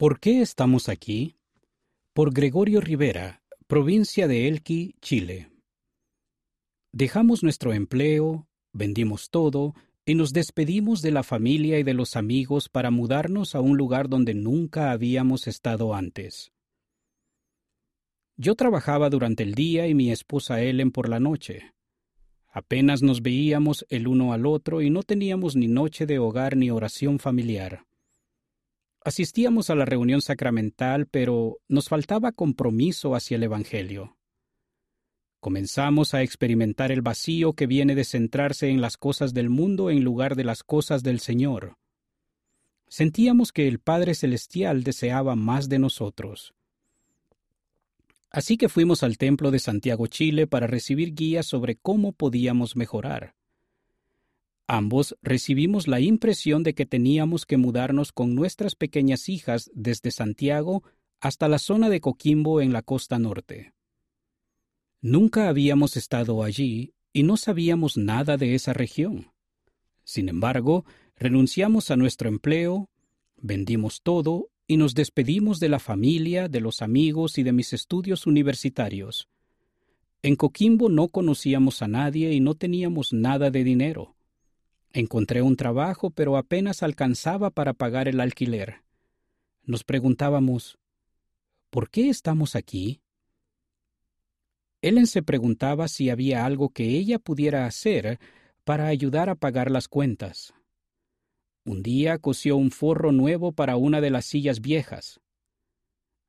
¿Por qué estamos aquí? Por Gregorio Rivera, provincia de Elqui, Chile. Dejamos nuestro empleo, vendimos todo y nos despedimos de la familia y de los amigos para mudarnos a un lugar donde nunca habíamos estado antes. Yo trabajaba durante el día y mi esposa Ellen por la noche. Apenas nos veíamos el uno al otro y no teníamos ni noche de hogar ni oración familiar. Asistíamos a la reunión sacramental, pero nos faltaba compromiso hacia el Evangelio. Comenzamos a experimentar el vacío que viene de centrarse en las cosas del mundo en lugar de las cosas del Señor. Sentíamos que el Padre Celestial deseaba más de nosotros. Así que fuimos al Templo de Santiago, Chile, para recibir guías sobre cómo podíamos mejorar. Ambos recibimos la impresión de que teníamos que mudarnos con nuestras pequeñas hijas desde Santiago hasta la zona de Coquimbo en la costa norte. Nunca habíamos estado allí y no sabíamos nada de esa región. Sin embargo, renunciamos a nuestro empleo, vendimos todo y nos despedimos de la familia, de los amigos y de mis estudios universitarios. En Coquimbo no conocíamos a nadie y no teníamos nada de dinero. Encontré un trabajo, pero apenas alcanzaba para pagar el alquiler. Nos preguntábamos, ¿por qué estamos aquí? Ellen se preguntaba si había algo que ella pudiera hacer para ayudar a pagar las cuentas. Un día cosió un forro nuevo para una de las sillas viejas.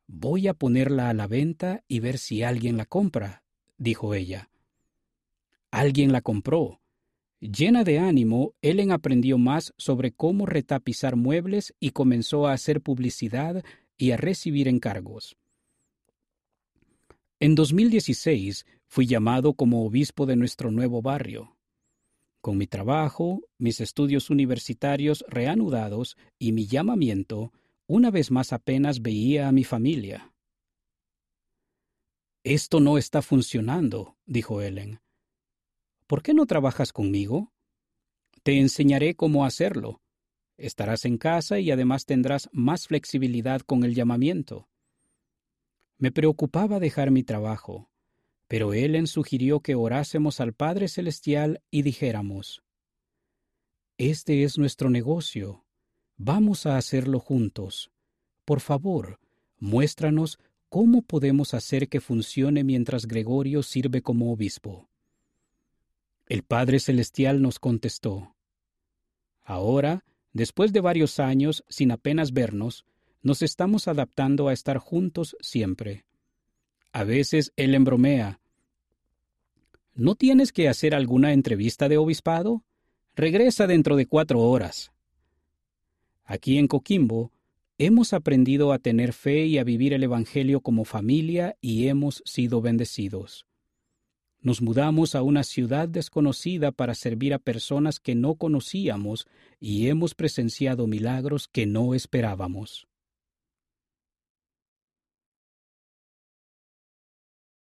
Voy a ponerla a la venta y ver si alguien la compra, dijo ella. Alguien la compró. Llena de ánimo, Ellen aprendió más sobre cómo retapizar muebles y comenzó a hacer publicidad y a recibir encargos. En 2016 fui llamado como obispo de nuestro nuevo barrio. Con mi trabajo, mis estudios universitarios reanudados y mi llamamiento, una vez más apenas veía a mi familia. Esto no está funcionando, dijo Ellen. ¿Por qué no trabajas conmigo? Te enseñaré cómo hacerlo. Estarás en casa y además tendrás más flexibilidad con el llamamiento. Me preocupaba dejar mi trabajo. Pero Ellen sugirió que orásemos al Padre Celestial y dijéramos, Este es nuestro negocio. Vamos a hacerlo juntos. Por favor, muéstranos cómo podemos hacer que funcione mientras Gregorio sirve como obispo. El Padre Celestial nos contestó, Ahora, después de varios años sin apenas vernos, nos estamos adaptando a estar juntos siempre. A veces él embromea, ¿No tienes que hacer alguna entrevista de obispado? Regresa dentro de cuatro horas. Aquí en Coquimbo hemos aprendido a tener fe y a vivir el Evangelio como familia y hemos sido bendecidos. Nos mudamos a una ciudad desconocida para servir a personas que no conocíamos y hemos presenciado milagros que no esperábamos.